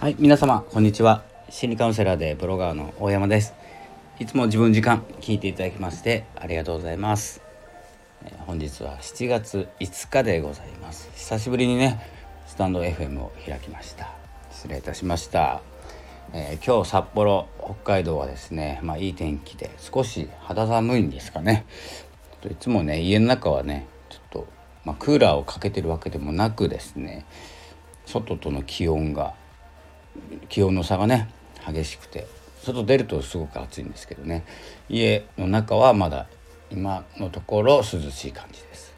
はい皆様こんにちは。心理カウンセラーでブロガーの大山です。いつも自分時間聞いていただきましてありがとうございます、え、本日は7月5日でございます。久しぶりにねスタンド FM を開きました。失礼いたしました、えー、今日札幌北海道はですねまあいい天気で少し肌寒いんですかね。いつもね家の中はねちょっとまあ、クーラーをかけてるわけでもなくですね外との気温が気温の差がね激しくて。外出るとすごく暑いんですけどね。家の中はまだ今のところ涼しい感じです。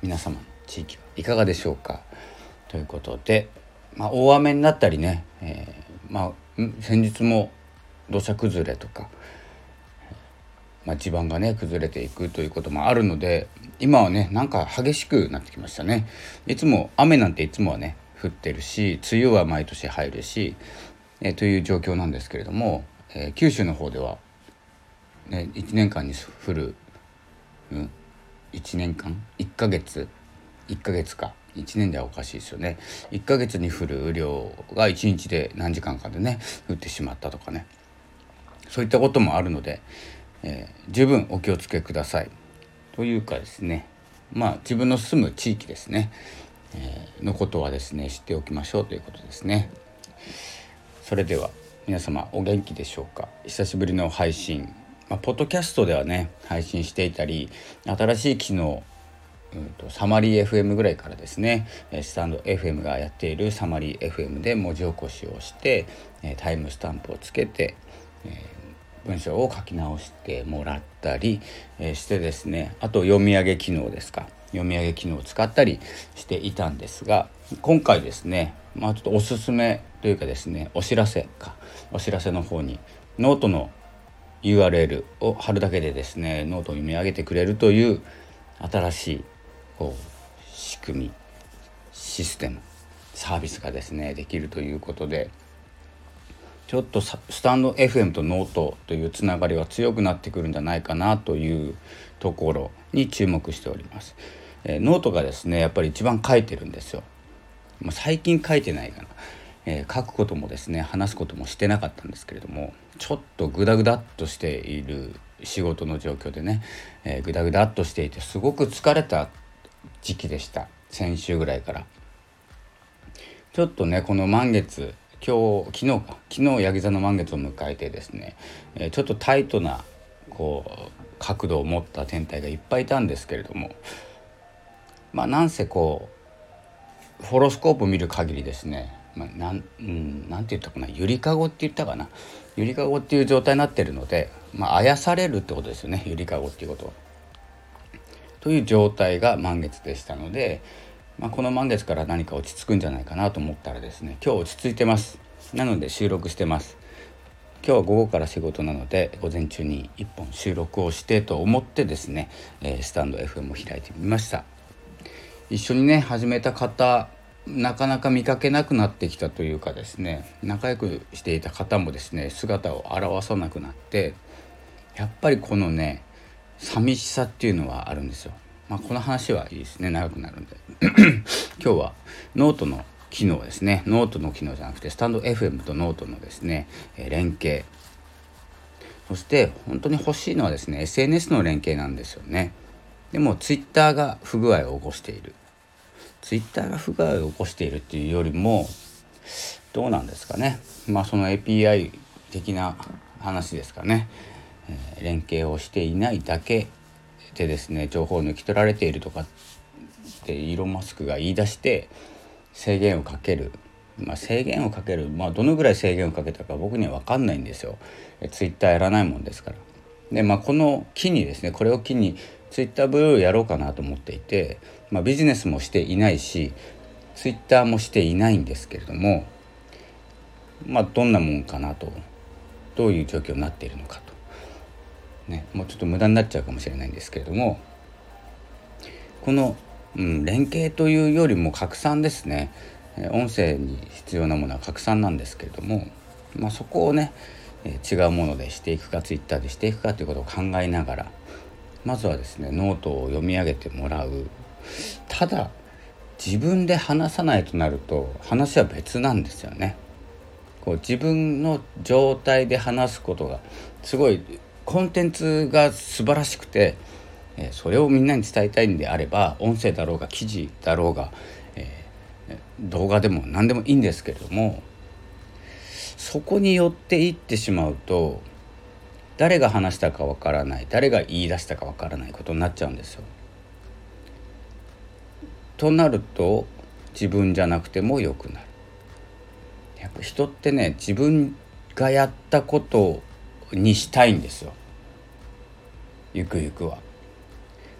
皆様の地域はいかがでしょうか。ということで、まあ、大雨になったりね、えー、まあ、先日も土砂崩れとか、まあ、地盤がね崩れていくということもあるので今はねなんか激しくなってきましたね。いつも雨なんていつもはね降ってるし梅雨は毎年入るし、えー、という状況なんですけれども、えー、九州の方では、ね、1年間に降る、うん、1年間？1ヶ月？1ヶ月か？1年ではおかしいですよね。1ヶ月に降る雨量が1日で何時間かでね降ってしまったとかね。そういったこともあるので、えー、十分お気をつけください。というかですね。まあ自分の住む地域ですね。えのことはですね知っておきましょうということですね。それでは皆様お元気でしょうか？久しぶりの配信、まあ、ポッドキャストではね配信していたり新しい機能うんと、サマリー FM ぐらいからですねスタンド FM がやっているサマリー FM で文字起こしをしてタイムスタンプをつけて、え文章を書き直してもらったりしてですねあと読み上げ機能ですか。読み上げ機能を使ったりしていたんですが今回ですねまあちょっとおすすめというかですねお知らせかお知らせの方にノートの URL を貼るだけでですねノートを読み上げてくれるという新しいこう仕組みシステムサービスがですねできるということでちょっとスタンド FM とノートというつながりは強くなってくるんじゃないかなというところに注目しております。えー、ノートがですねやっぱり一番書いてるんですよ。まあ、最近書いてないかな、えー、書くこともですね話すこともしてなかったんですけれどもちょっとグダグダっとしている仕事の状況でね、えー、グダグダっとしていてすごく疲れた時期でした。先週ぐらいから。ちょっとねこの満月今日昨日か。昨日ヤギ座の満月を迎えてですね、えー、ちょっとタイトなこう角度を持った天体がいっぱいいたんですけれどもまあなんせこうホロスコープを見る限りですね、まあ、なん、うん、なんて言ったかなゆりかごって言ったかなゆりかごっていう状態になってるので、まあ、あやされるってことですよねゆりかごっていうこと。という状態が満月でしたので、まあ、この満月から何か落ち着くんじゃないかなと思ったらですね今日落ち着いてます。なので収録してます。今日は午後から仕事なので午前中に1本収録をしてと思ってですね、えー、スタンド FM を開いてみました。一緒にね始めた方なかなか見かけなくなってきたというかですね仲良くしていた方もですね姿を現さなくなってやっぱりこのね寂しさっていうのはあるんですよ。まあ、この話はいいですね長くなるんで 今日はノートの機能ですねノートの機能じゃなくてスタンド FM とノートのですね連携そして本当に欲しいのはですね SNS の連携なんですよね。でもツイッターが不具合を起こしている。ツイッターが不具合を起こしているっていうよりもどうなんですかね。まあその API 的な話ですかね、えー、連携をしていないだけでですね情報を抜き取られているとかってイーロン・マスクが言い出して制限をかける。まあ、制限をかける、まあ、どのぐらい制限をかけたか僕には分かんないんですよ。ツイッターやらないもんですから。でまあこの機にですねこれを機にツイッターブルーやろうかなと思っていて、まあ、ビジネスもしていないしツイッターもしていないんですけれどもまあどんなもんかなとどういう状況になっているのかと、ね、もうちょっと無駄になっちゃうかもしれないんですけれどもこの、うん、連携というよりも拡散ですね。音声に必要なものは拡散なんですけれども、まあ、そこをね違うものでしていくかツイッターでしていくかということを考えながらまずはですねノートを読み上げてもらう。ただ自分で話さないとなると話は別なんですよね。こう自分の状態で話すことがすごいコンテンツが素晴らしくて、えそれをみんなに伝えたいんであれば音声だろうが記事だろうが、え、動画でも何でもいいんですけれどもそこに寄っていってしまうと誰が話したかわからない誰が言い出したかわからないことになっちゃうんですよ。となると自分じゃなくてもよくなる。やっぱ人ってね自分がやったことにしたいんですよゆくゆくは。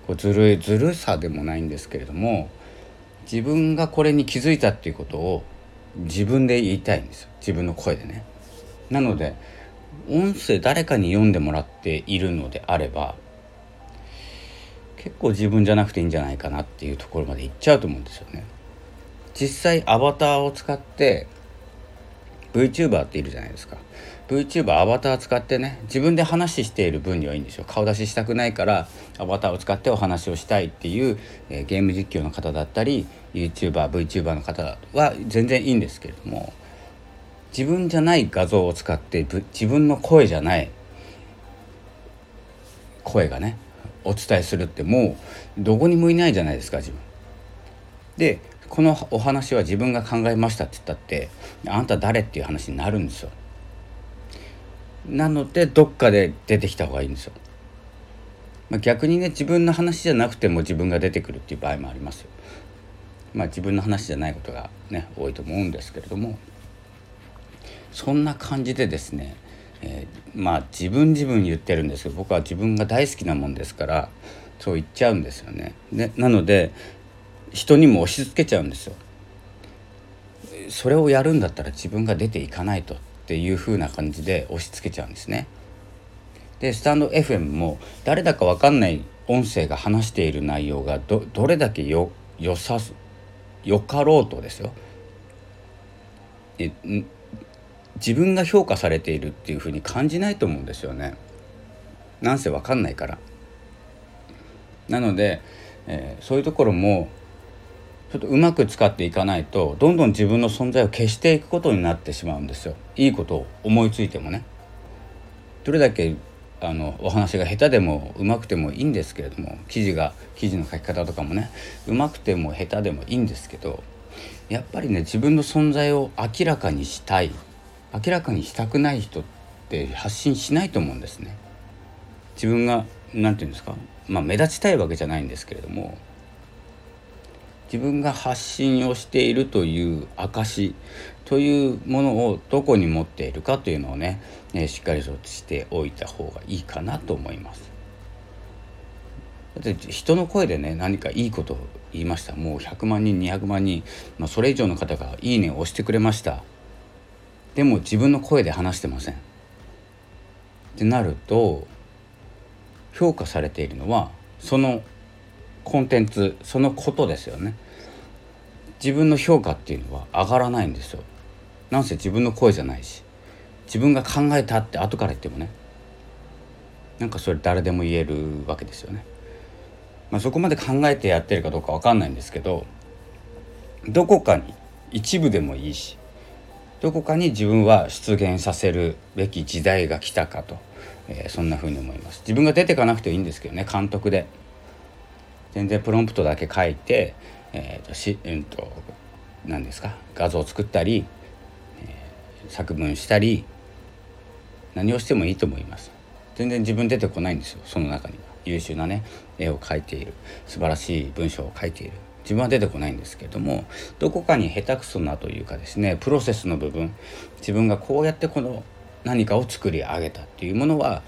こうずるいずるさでもないんですけれども自分がこれに気づいたっていうことを自分で言いたいんですよ自分の声でね。なので音声誰かに読んでもらっているのであれば結構自分じゃなくていいんじゃないかなっていうところまでいっちゃうと思うんですよね。実際アバターを使って VTuber っているじゃないですか VTuber アバター使ってね自分で話している分にはいいんですよ顔出ししたくないからアバターを使ってお話をしたいっていう、えー、ゲーム実況の方だったり YouTuberVTuber の方は全然いいんですけれども自分じゃない画像を使って自分の声じゃない声がねお伝えするってもうどこにもいないじゃないですか自分。でこのお話は自分が考えましたって言ったってあんた誰っていう話になるんですよ。なのでどっかで出てきた方がいいんですよ。まあ、逆にね自分の話じゃなくても自分が出てくるっていう場合もありますよ。まあ自分の話じゃないことがね多いと思うんですけれどもそんな感じでですね、えー、まあ自分自分言ってるんですけど僕は自分が大好きなもんですからそう言っちゃうんですよね。でなので人にも押し付けちゃうんですよ。それをやるんだったら自分が出ていかないとっていう風な感じで押し付けちゃうんですね。でスタンド FM も誰だか分かんない音声が話している内容がどどれだけよよさよかろうとですよえ自分が評価されているっていう風に感じないと思うんですよね。なんせ分かんないから。なので、えー、そういうところもちょっとうまく使っていかないとどんどん自分の存在を消していくことになってしまうんですよいいことを思いついてもねどれだけあのお話が下手でもうまくてもいいんですけれども記事が記事の書き方とかもねうまくても下手でもいいんですけどやっぱりね自分の存在を明らかにしたい明らかにしたくない人って発信しないと思うんですね。自分が何て言うんですかまあ目立ちたいわけじゃないんですけれども自分が発信をしているという証というものをどこに持っているかというのをね、ねしっかりとしておいた方がいいかなと思います。だって人の声でね何かいいことを言いました。もう100万人200万人、まあ、それ以上の方が「いいね」を押してくれました。でも自分の声で話してません。ってなると評価されているのはそのコンテンツそのことですよね。自分の評価っていうのは上がらないんですよ。なんせ自分の声じゃないし。自分が考えたって後から言ってもね。なんかそれ誰でも言えるわけですよね、まあ、そこまで考えてやってるかどうか分かんないんですけどどこかに一部でもいいしどこかに自分は出現させるべき時代が来たかと、えー、そんな風に思います。自分が出てかなくていいんですけどね監督で。全然プロンプトだけ書いて、えーとしうんと、何ですか？画像を作ったり、えー、作文したり何をしてもいいと思います。全然自分出てこないんですよその中に。は優秀なね絵を描いている素晴らしい文章を書いている。自分は出てこないんですけれどもどこかに下手くそなというかですねプロセスの部分自分がこうやってこの何かを作り上げたっていうものは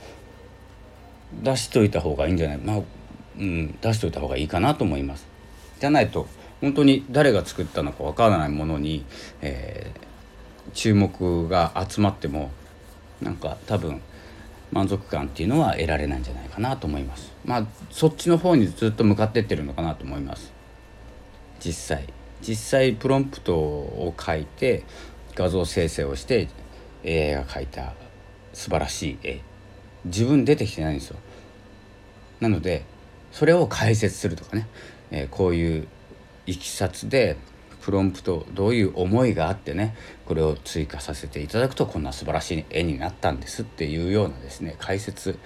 出しといた方がいいんじゃない？まあうん、出しておいた方がいいかなと思います。じゃないと本当に誰が作ったのかわからないものに、えー、注目が集まってもなんか多分満足感っていうのは得られないんじゃないかなと思います。まあそっちの方にずっと向かってってるのかなと思います。実際実際プロンプトを書いて画像生成をして AI が描いた素晴らしい絵自分出てきてないんですよ。なのでそれを解説するとかね、えー、こういういきさつでプロンプトどういう思いがあってねこれを追加させていただくとこんな素晴らしい絵になったんですっていうようなですね解説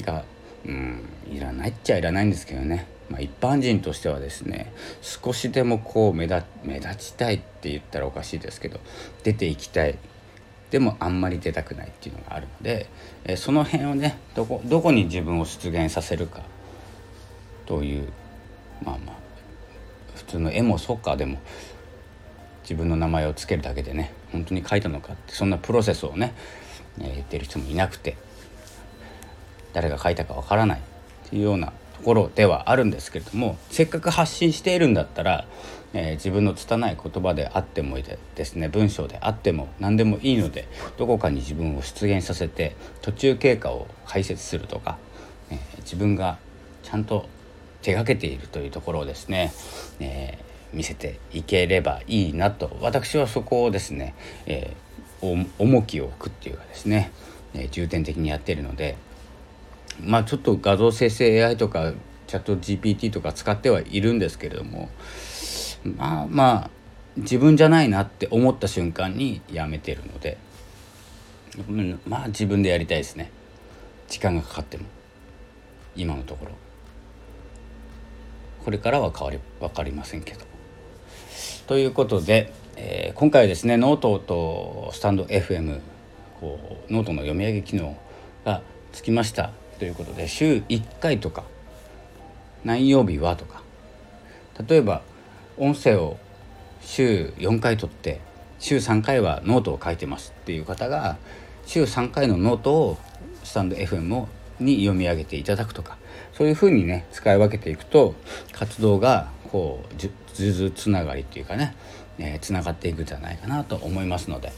がうんいらないっちゃいらないんですけどね、まあ、一般人としてはですね少しでもこう目立目立ちたいって言ったらおかしいですけど出ていきたい。でもあんまり出たくないっていうのがあるので、えその辺をねどこどこに自分を出現させるかというまあまあ普通の絵もそうかでも自分の名前を付けるだけでね本当に書いたのかってそんなプロセスをね、言ってる人もいなくて誰が書いたかわからないっていうようなところではあるんですけれどもせっかく発信しているんだったら、えー、自分の拙い言葉であってもですね文章であっても何でもいいのでどこかに自分を出現させて途中経過を解説するとか、えー、自分がちゃんと手がけているというところをですね、えー、見せていければいいなと。私はそこをですね、えー、重きを置くっていうかですね、えー、重点的にやってるのでまあちょっと画像生成 AI とかチャット GPT とか使ってはいるんですけれどもまあまあ自分じゃないなって思った瞬間にやめてるので、まあ自分でやりたいですね。時間がかかっても。今のところ。これからは変わり分かりませんけど。ということで、えー、今回はですねノートとスタンド FM こうノートの読み上げ機能がつきましたということで週1回とか何曜日はとか例えば音声を週4回撮って週3回はノートを書いてますっていう方が週3回のノートをスタンド FM をに読み上げていただくとかそういうふうにね使い分けていくと活動がこう数珠つながりっていうかねえー、つながっていくんじゃないかなと思いますので。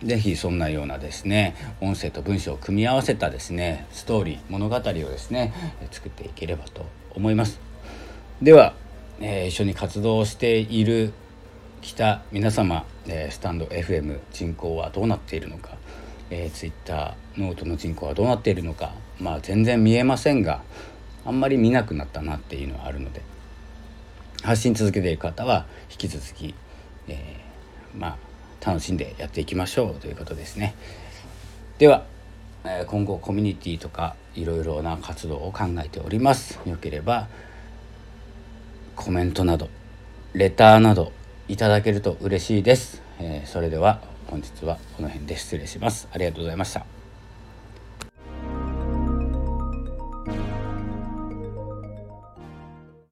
是非そんなようなですね音声と文章を組み合わせたですねストーリー物語をですね作っていければと思います。では、えー、一緒に活動している来た皆様、えー、スタンド FM 人口はどうなっているのか。えー、ツイッターノートの人口はどうなっているのかまあ全然見えませんがあんまり見なくなったなっていうのはあるので発信続けている方は引き続き、えー、まあ楽しんでやっていきましょうということですね。では、えー、今後コミュニティとかいろいろな活動を考えております。よければコメントなどレターなどいただけると嬉しいです。えー、それでは本日はこの辺で失礼します。ありがとうございました。